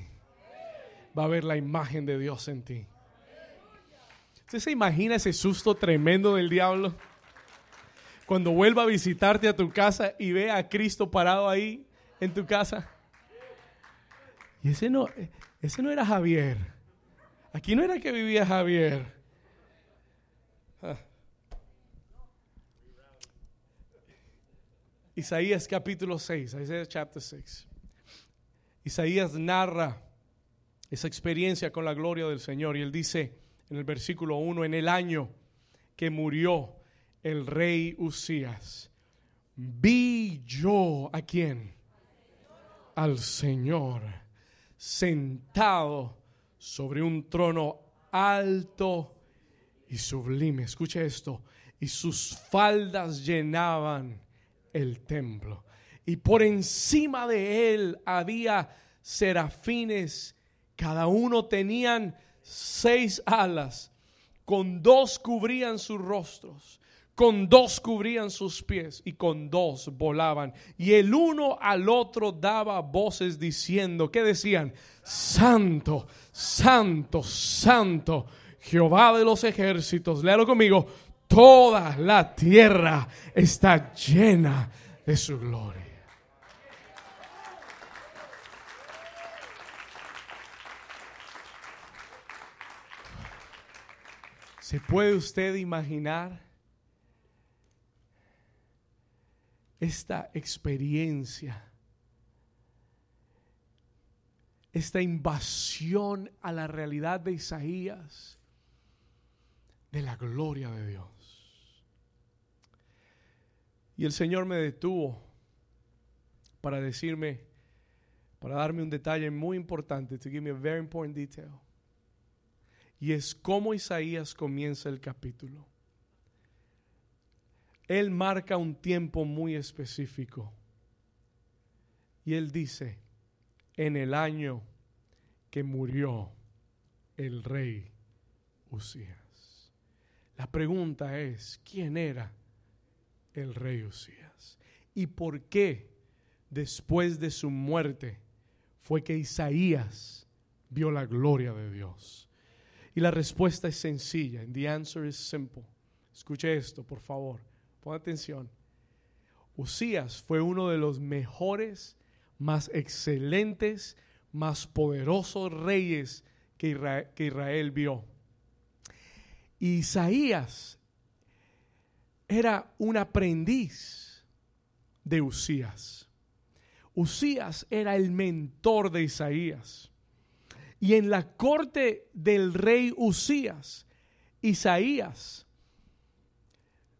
Va a ver la imagen de Dios en ti. ¿Usted se imagina ese susto tremendo del diablo? Cuando vuelva a visitarte a tu casa y ve a Cristo parado ahí en tu casa. Y ese no, ese no era Javier. Aquí no era que vivía Javier. Isaías capítulo 6, Isaías chapter 6. Isaías narra esa experiencia con la gloria del Señor y él dice en el versículo 1, en el año que murió el rey Usías, vi yo a quién? Al Señor sentado sobre un trono alto y sublime. Escuche esto. Y sus faldas llenaban el templo. Y por encima de él había serafines, cada uno tenían seis alas, con dos cubrían sus rostros, con dos cubrían sus pies y con dos volaban. Y el uno al otro daba voces diciendo, ¿qué decían? Santo, santo, santo, Jehová de los ejércitos. Léalo conmigo, toda la tierra está llena de su gloria. ¿Se puede usted imaginar esta experiencia esta invasión a la realidad de Isaías de la gloria de Dios. Y el Señor me detuvo para decirme, para darme un detalle muy importante, to give me a very important detail. Y es cómo Isaías comienza el capítulo. Él marca un tiempo muy específico. Y él dice, en el año que murió el rey Usías. La pregunta es, ¿quién era el rey Usías? ¿Y por qué después de su muerte fue que Isaías vio la gloria de Dios? Y la respuesta es sencilla. And the answer is simple. Escuche esto, por favor. Pon atención. Usías fue uno de los mejores, más excelentes, más poderosos reyes que Israel, que Israel vio. Isaías era un aprendiz de Usías. Usías era el mentor de Isaías. Y en la corte del rey Usías, Isaías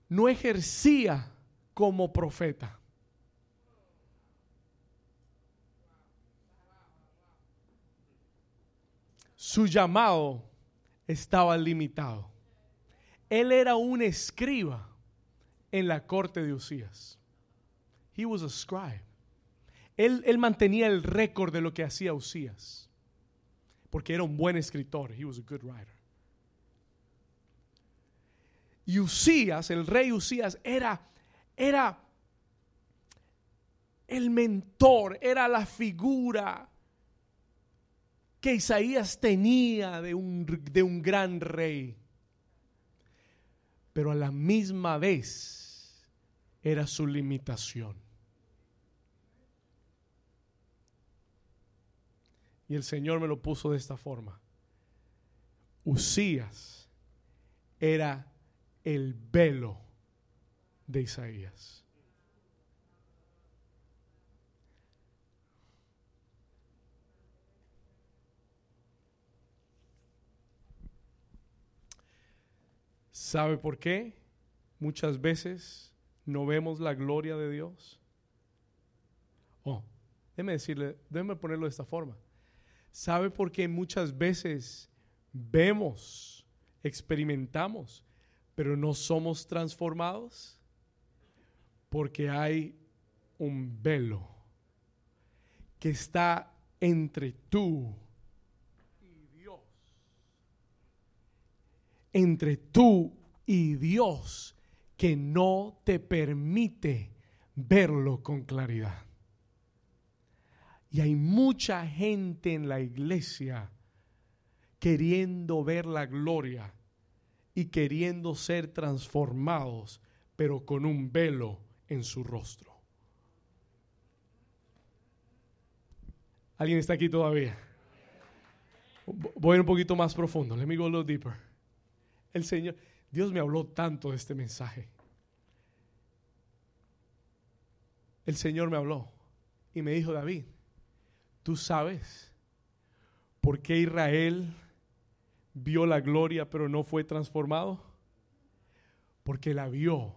no ejercía como profeta. Su llamado estaba limitado. Él era un escriba en la corte de Usías. He was a scribe. Él, él mantenía el récord de lo que hacía Usías. Porque era un buen escritor. He was a good writer. Y Usías, el rey Usías, era, era el mentor, era la figura que Isaías tenía de un, de un gran rey pero a la misma vez era su limitación. Y el Señor me lo puso de esta forma. Usías era el velo de Isaías. ¿Sabe por qué? Muchas veces no vemos la gloria de Dios. Oh, déjeme decirle, déjeme ponerlo de esta forma. ¿Sabe por qué muchas veces vemos, experimentamos, pero no somos transformados? Porque hay un velo que está entre tú entre tú y Dios que no te permite verlo con claridad. Y hay mucha gente en la iglesia queriendo ver la gloria y queriendo ser transformados, pero con un velo en su rostro. ¿Alguien está aquí todavía? Voy un poquito más profundo. Let me go a little deeper. El Señor, Dios me habló tanto de este mensaje. El Señor me habló y me dijo, David, tú sabes por qué Israel vio la gloria pero no fue transformado. Porque la vio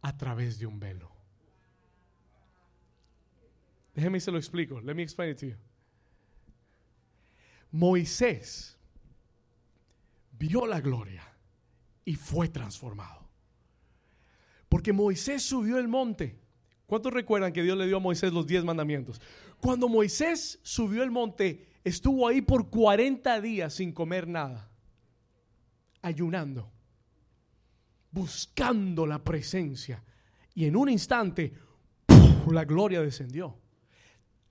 a través de un velo. Déjeme se lo explico. Let me explain it to you. Moisés vio la gloria y fue transformado. Porque Moisés subió el monte. ¿Cuántos recuerdan que Dios le dio a Moisés los diez mandamientos? Cuando Moisés subió el monte, estuvo ahí por 40 días sin comer nada, ayunando, buscando la presencia. Y en un instante, la gloria descendió.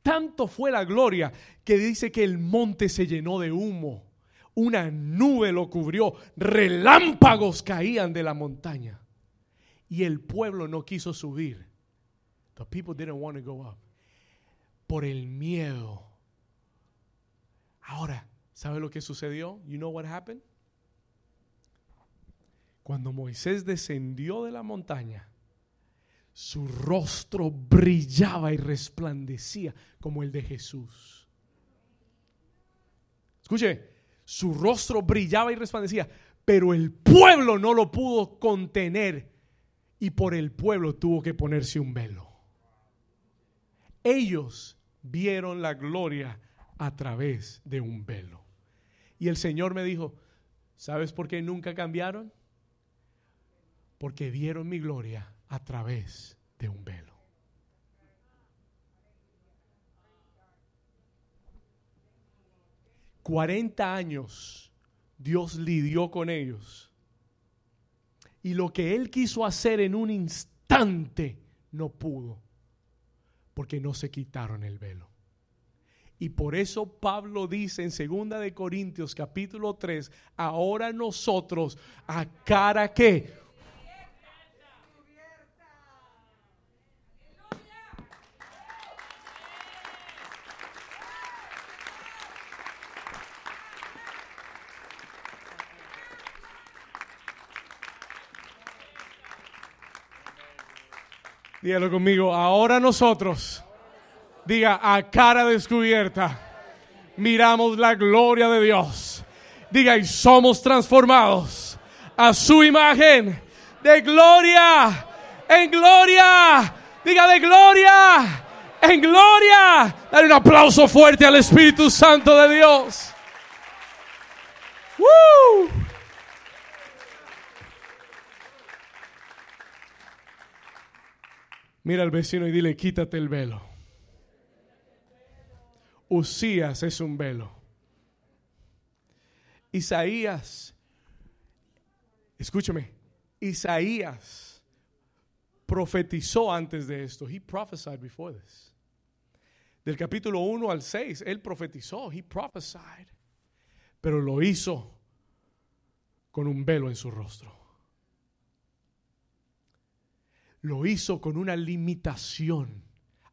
Tanto fue la gloria que dice que el monte se llenó de humo una nube lo cubrió, relámpagos caían de la montaña. Y el pueblo no quiso subir. The people didn't want to go up. Por el miedo. Ahora, ¿sabe lo que sucedió? You know what happened? Cuando Moisés descendió de la montaña, su rostro brillaba y resplandecía como el de Jesús. Escuche, su rostro brillaba y resplandecía, pero el pueblo no lo pudo contener y por el pueblo tuvo que ponerse un velo. Ellos vieron la gloria a través de un velo. Y el Señor me dijo, ¿sabes por qué nunca cambiaron? Porque vieron mi gloria a través de un velo. 40 años Dios lidió con ellos. Y lo que Él quiso hacer en un instante no pudo, porque no se quitaron el velo. Y por eso Pablo dice en 2 de Corintios capítulo 3, ahora nosotros a cara que Dígalo conmigo, ahora nosotros, diga a cara descubierta, miramos la gloria de Dios. Diga, y somos transformados a su imagen de gloria en gloria. Diga de gloria en gloria. Dale un aplauso fuerte al Espíritu Santo de Dios. Mira al vecino y dile, quítate el velo. Usías es un velo. Isaías, escúchame, Isaías profetizó antes de esto. He prophesied before this. Del capítulo 1 al 6, él profetizó, he prophesied. Pero lo hizo con un velo en su rostro lo hizo con una limitación.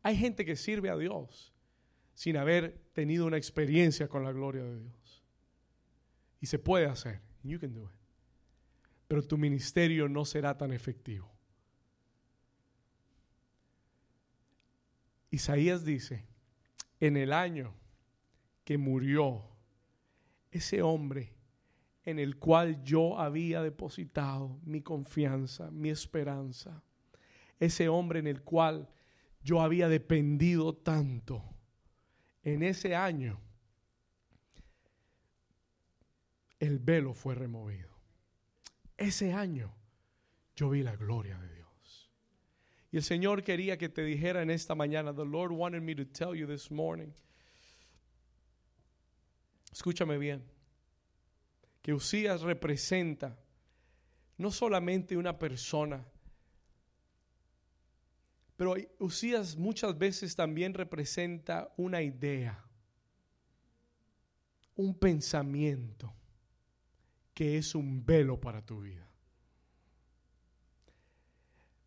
Hay gente que sirve a Dios sin haber tenido una experiencia con la gloria de Dios. Y se puede hacer. You can do it. Pero tu ministerio no será tan efectivo. Isaías dice, en el año que murió ese hombre en el cual yo había depositado mi confianza, mi esperanza, ese hombre en el cual yo había dependido tanto. En ese año, el velo fue removido. Ese año, yo vi la gloria de Dios. Y el Señor quería que te dijera en esta mañana, the Lord wanted me to tell you this morning. Escúchame bien, que Usías representa no solamente una persona, pero Usías muchas veces también representa una idea, un pensamiento que es un velo para tu vida.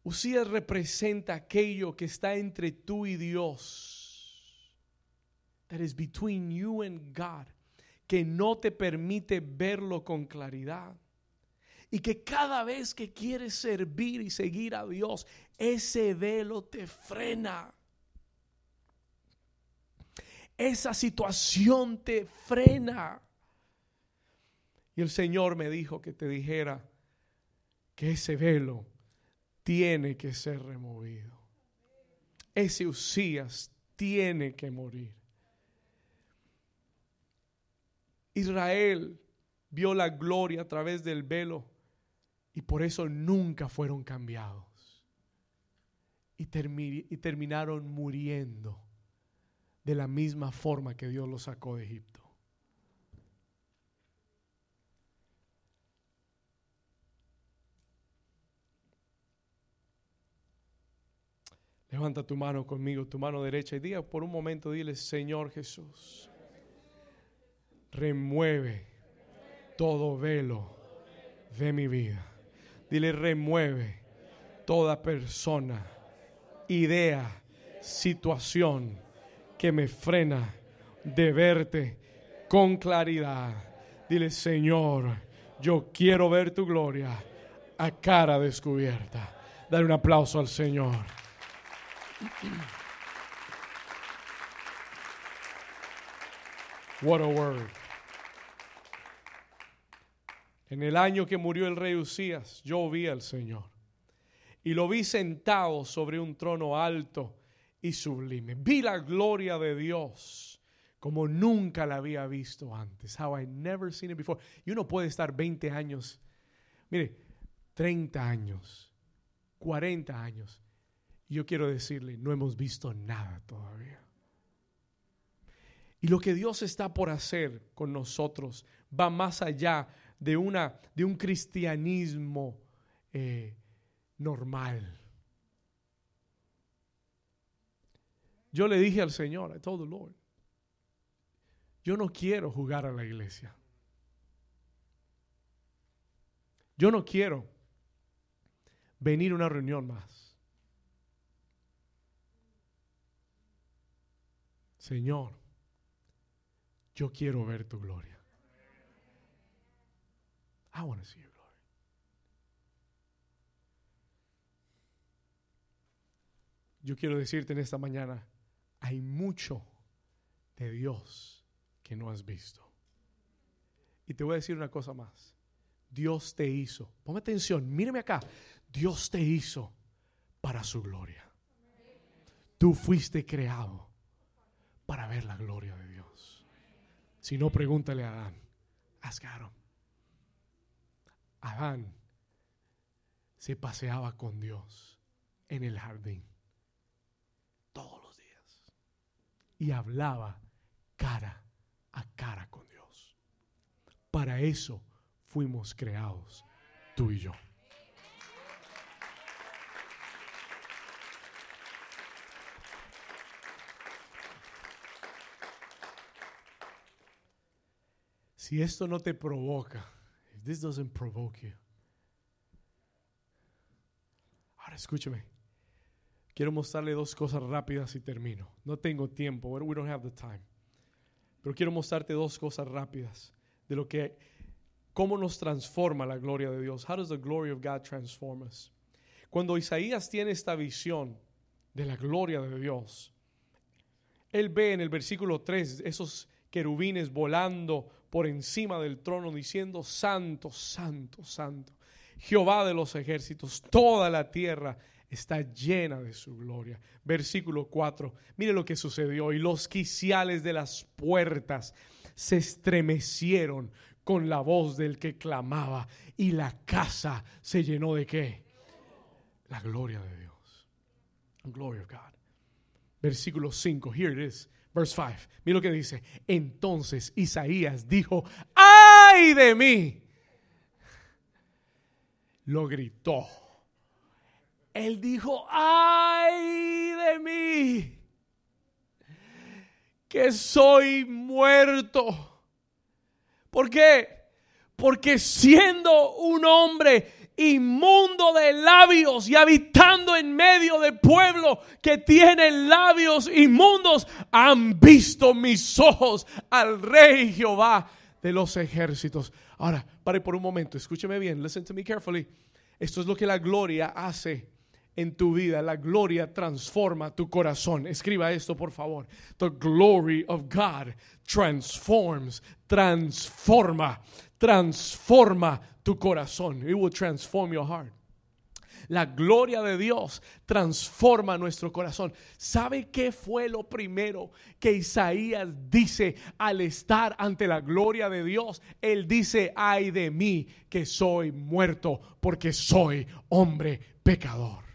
Usías representa aquello que está entre tú y Dios. That is between you and God. Que no te permite verlo con claridad y que cada vez que quieres servir y seguir a Dios, ese velo te frena. Esa situación te frena. Y el Señor me dijo que te dijera que ese velo tiene que ser removido. Ese Usías tiene que morir. Israel vio la gloria a través del velo y por eso nunca fueron cambiados. Y, terminaron muriendo de la misma forma que Dios los sacó de Egipto. Levanta tu mano conmigo, tu mano derecha y diga por un momento, dile, Señor Jesús, remueve todo velo de mi vida. Dile, remueve toda persona, idea, situación que me frena de verte con claridad. Dile, Señor, yo quiero ver tu gloria a cara descubierta. Dale un aplauso al Señor. What a word. En el año que murió el rey Usías, yo vi al Señor. Y lo vi sentado sobre un trono alto y sublime. Vi la gloria de Dios como nunca la había visto antes. How I never seen it before. Y uno puede estar 20 años, mire, 30 años, 40 años. Y yo quiero decirle, no hemos visto nada todavía. Y lo que Dios está por hacer con nosotros va más allá de, una, de un cristianismo eh, normal. Yo le dije al Señor, I told the Lord, yo no quiero jugar a la iglesia. Yo no quiero venir a una reunión más. Señor, yo quiero ver tu gloria. I want to see your glory. Yo quiero decirte en esta mañana, hay mucho de Dios que no has visto. Y te voy a decir una cosa más. Dios te hizo, ponme atención, míreme acá, Dios te hizo para su gloria. Tú fuiste creado para ver la gloria de Dios. Si no, pregúntale a Adán. Ask Adam. Adán se paseaba con Dios en el jardín todos los días y hablaba cara a cara con Dios. Para eso fuimos creados, tú y yo. Si esto no te provoca, this doesn't provoke you, ahora escúchame. Quiero mostrarle dos cosas rápidas y termino. No tengo tiempo, we don't have the time. Pero quiero mostrarte dos cosas rápidas de lo que cómo nos transforma la gloria de Dios. How does the glory of God transform us? Cuando Isaías tiene esta visión de la gloria de Dios, él ve en el versículo 3 esos volando por encima del trono diciendo, Santo, Santo, Santo, Jehová de los ejércitos, toda la tierra está llena de su gloria. Versículo 4, mire lo que sucedió, y los quiciales de las puertas se estremecieron con la voz del que clamaba, y la casa se llenó de qué? La gloria de Dios. Glory of God. Versículo 5, here it is. Verse 5. Mira lo que dice. Entonces Isaías dijo, ¡ay de mí! Lo gritó. Él dijo, ¡ay de mí! Que soy muerto. ¿Por qué? Porque siendo un hombre inmundo de labios y habitando en medio de pueblo que tiene labios inmundos, han visto mis ojos al rey Jehová de los ejércitos. Ahora, pare por un momento, escúcheme bien, listen to me carefully. Esto es lo que la gloria hace en tu vida. La gloria transforma tu corazón. Escriba esto, por favor. The glory of God transforms, transforma, transforma tu corazón. It will transform your heart. La gloria de Dios transforma nuestro corazón. ¿Sabe qué fue lo primero que Isaías dice al estar ante la gloria de Dios? Él dice, ay de mí que soy muerto porque soy hombre pecador.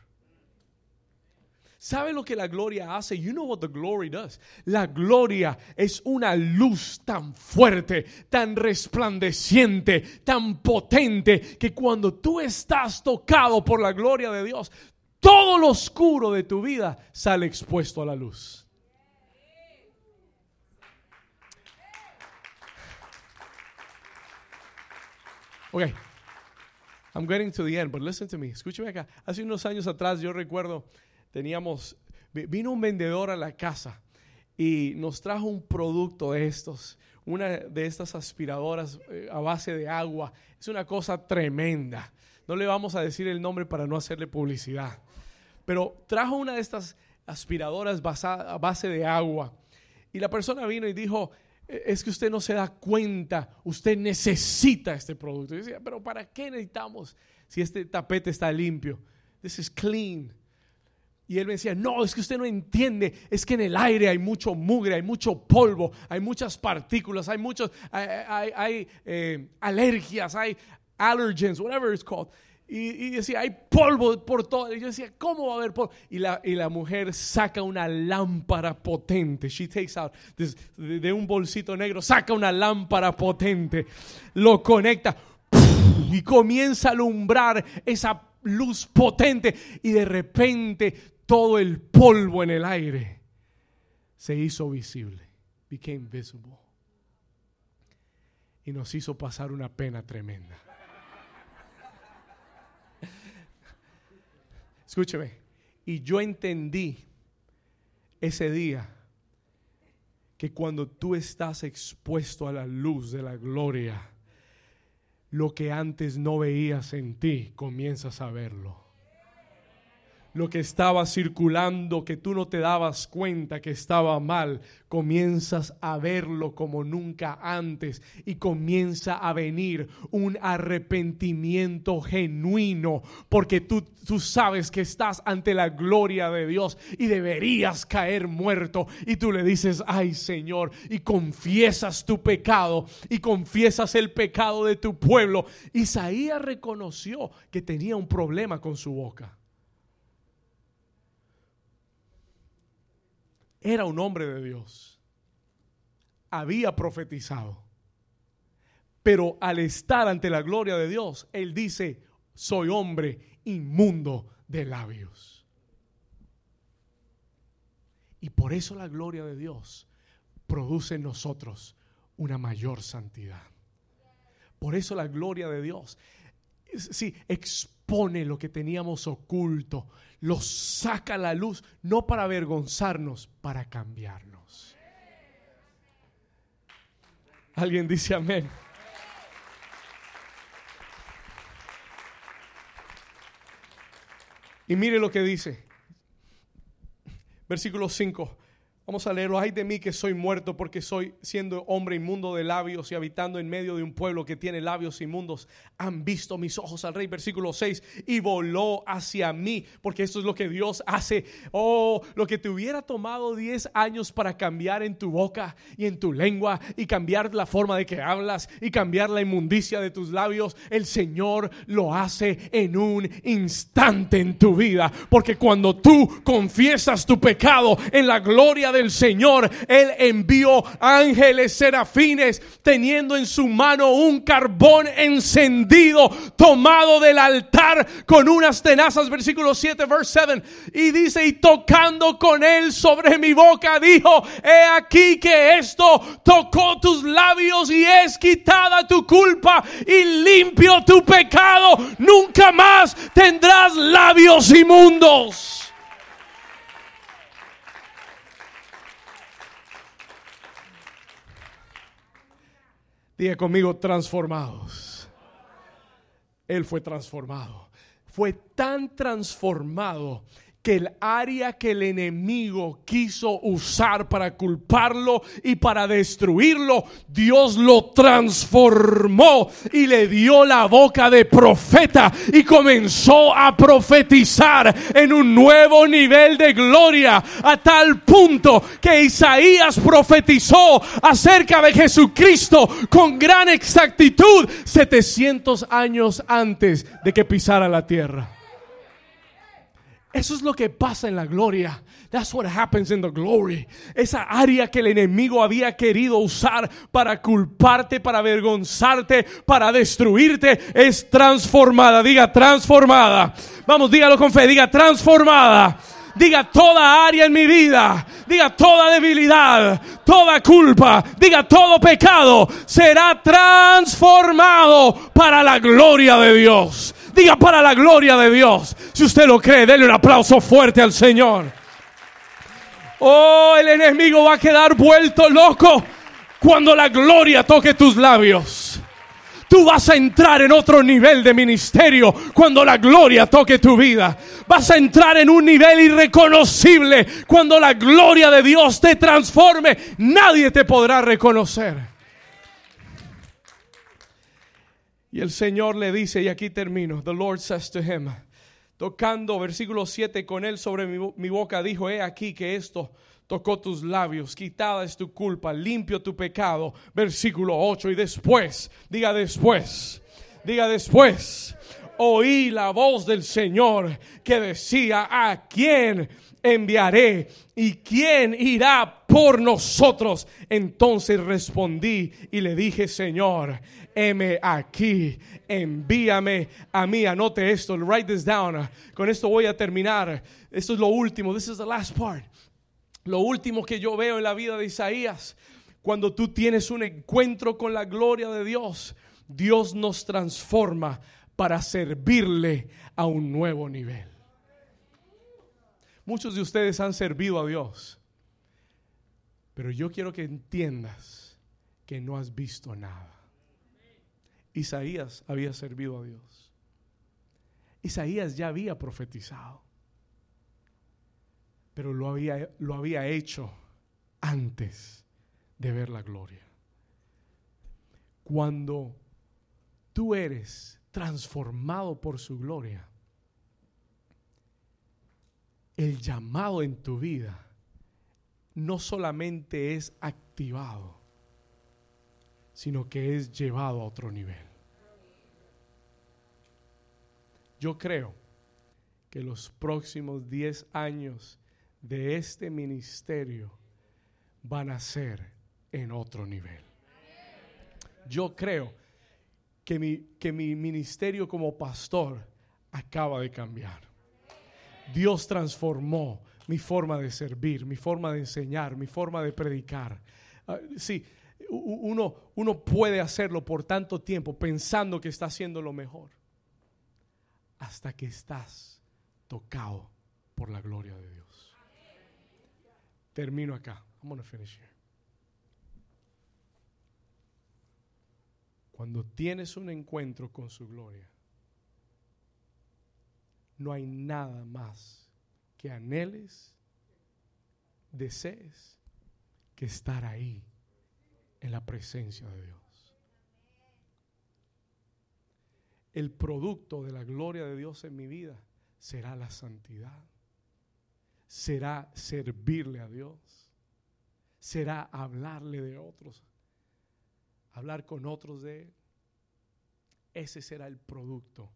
¿Sabe lo que la gloria hace? You know what the glory does. La gloria es una luz tan fuerte, tan resplandeciente, tan potente, que cuando tú estás tocado por la gloria de Dios, todo lo oscuro de tu vida sale expuesto a la luz. Ok, I'm getting to the end, but listen to me. Escúchame acá. Hace unos años atrás yo recuerdo teníamos, vino un vendedor a la casa y nos trajo un producto de estos, una de estas aspiradoras eh, a base de agua. Es una cosa tremenda. No le vamos a decir el nombre para no hacerle publicidad. Pero trajo una de estas aspiradoras a base de agua. Y la persona vino y dijo, es que usted no se da cuenta, usted necesita este producto. Y decía, pero ¿para qué necesitamos si este tapete está limpio? This is clean. Y él me decía, no, es que usted no entiende, es que en el aire hay mucho mugre, hay mucho polvo, hay muchas partículas, hay muchos, hay, eh, alergias, hay allergens, whatever it's called. Y, decía, hay polvo por todo. Y yo decía, ¿cómo va a haber polvo? Y la, y la mujer saca una lámpara potente. She takes out, de, de un bolsito negro, saca una lámpara potente, lo conecta y comienza a alumbrar esa luz potente. Y de repente todo el polvo en el aire se hizo visible. Became visible. Y nos hizo pasar una pena tremenda. Escúcheme. Y yo entendí ese día que cuando tú estás expuesto a la luz de la gloria, lo que antes no veías en ti, comienzas a verlo lo que estaba circulando, que tú no te dabas cuenta que estaba mal, comienzas a verlo como nunca antes y comienza a venir un arrepentimiento genuino, porque tú, tú sabes que estás ante la gloria de Dios y deberías caer muerto y tú le dices, ay Señor, y confiesas tu pecado y confiesas el pecado de tu pueblo. Isaías reconoció que tenía un problema con su boca. Era un hombre de Dios. Había profetizado. Pero al estar ante la gloria de Dios, él dice, soy hombre inmundo de labios. Y por eso la gloria de Dios produce en nosotros una mayor santidad. Por eso la gloria de Dios, sí, expone lo que teníamos oculto, lo saca a la luz, no para avergonzarnos, para cambiarnos. Alguien dice amén. Y mire lo que dice. Versículo 5. Vamos a leerlo. Ay de mí que soy muerto porque soy siendo hombre inmundo de labios y habitando en medio de un pueblo que tiene labios inmundos. Han visto mis ojos al rey. Versículo 6. Y voló hacia mí. Porque esto es lo que Dios hace. Oh, lo que te hubiera tomado 10 años para cambiar en tu boca y en tu lengua y cambiar la forma de que hablas y cambiar la inmundicia de tus labios. El Señor lo hace en un instante en tu vida. Porque cuando tú confiesas tu pecado en la del Señor, Él envió ángeles serafines teniendo en su mano un carbón encendido tomado del altar con unas tenazas, versículo 7, verse 7. Y dice, y tocando con él sobre mi boca, dijo, he aquí que esto tocó tus labios y es quitada tu culpa y limpio tu pecado. Nunca más tendrás labios inmundos. Diga conmigo, transformados. Él fue transformado. Fue tan transformado que el área que el enemigo quiso usar para culparlo y para destruirlo, Dios lo transformó y le dio la boca de profeta y comenzó a profetizar en un nuevo nivel de gloria a tal punto que Isaías profetizó acerca de Jesucristo con gran exactitud 700 años antes de que pisara la tierra. Eso es lo que pasa en la gloria. That's what happens in the glory. Esa área que el enemigo había querido usar para culparte, para avergonzarte, para destruirte, es transformada. Diga transformada. Vamos, dígalo con fe. Diga transformada. Diga toda área en mi vida. Diga toda debilidad, toda culpa. Diga todo pecado. Será transformado para la gloria de Dios. Diga para la gloria de Dios. Si usted lo cree, denle un aplauso fuerte al Señor. Oh, el enemigo va a quedar vuelto loco cuando la gloria toque tus labios. Tú vas a entrar en otro nivel de ministerio cuando la gloria toque tu vida. Vas a entrar en un nivel irreconocible cuando la gloria de Dios te transforme. Nadie te podrá reconocer. Y el Señor le dice, y aquí termino, the Lord says to him, tocando versículo 7 con él sobre mi, mi boca, dijo, he aquí que esto tocó tus labios, quitada es tu culpa, limpio tu pecado. Versículo 8 y después, diga después, diga después, oí la voz del Señor que decía, ¿a quién enviaré? ¿Y quién irá por nosotros? Entonces respondí y le dije, Señor, heme aquí, envíame a mí. Anote esto, write this down. Con esto voy a terminar. Esto es lo último. This is the last part. Lo último que yo veo en la vida de Isaías, cuando tú tienes un encuentro con la gloria de Dios, Dios nos transforma para servirle a un nuevo nivel. Muchos de ustedes han servido a Dios, pero yo quiero que entiendas que no has visto nada. Isaías había servido a Dios. Isaías ya había profetizado pero lo había, lo había hecho antes de ver la gloria. Cuando tú eres transformado por su gloria, el llamado en tu vida no solamente es activado, sino que es llevado a otro nivel. Yo creo que los próximos 10 años de este ministerio van a ser en otro nivel. Yo creo que mi, que mi ministerio como pastor acaba de cambiar. Dios transformó mi forma de servir, mi forma de enseñar, mi forma de predicar. Uh, sí, uno, uno puede hacerlo por tanto tiempo pensando que está haciendo lo mejor, hasta que estás tocado por la gloria de Dios. Termino acá. I'm going to finish here. Cuando tienes un encuentro con su gloria, no hay nada más que anheles, desees, que estar ahí en la presencia de Dios. El producto de la gloria de Dios en mi vida será la santidad será servirle a Dios, será hablarle de otros, hablar con otros de Él. Ese será el producto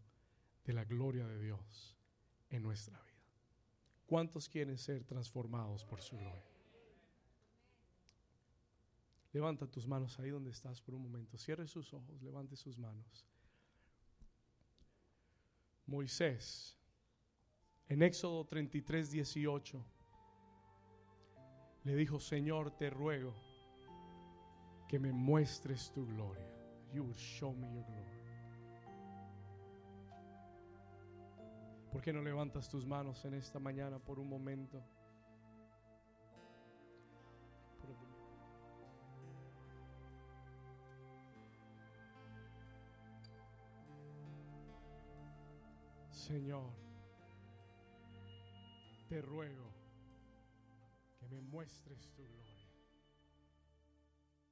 de la gloria de Dios en nuestra vida. ¿Cuántos quieren ser transformados por su gloria? Levanta tus manos ahí donde estás por un momento. Cierre sus ojos, levante sus manos. Moisés en Éxodo 33, 18, le dijo, Señor, te ruego que me muestres tu gloria. You will show me your glory. ¿Por qué no levantas tus manos en esta mañana por un momento? Señor te ruego que me muestres tu gloria.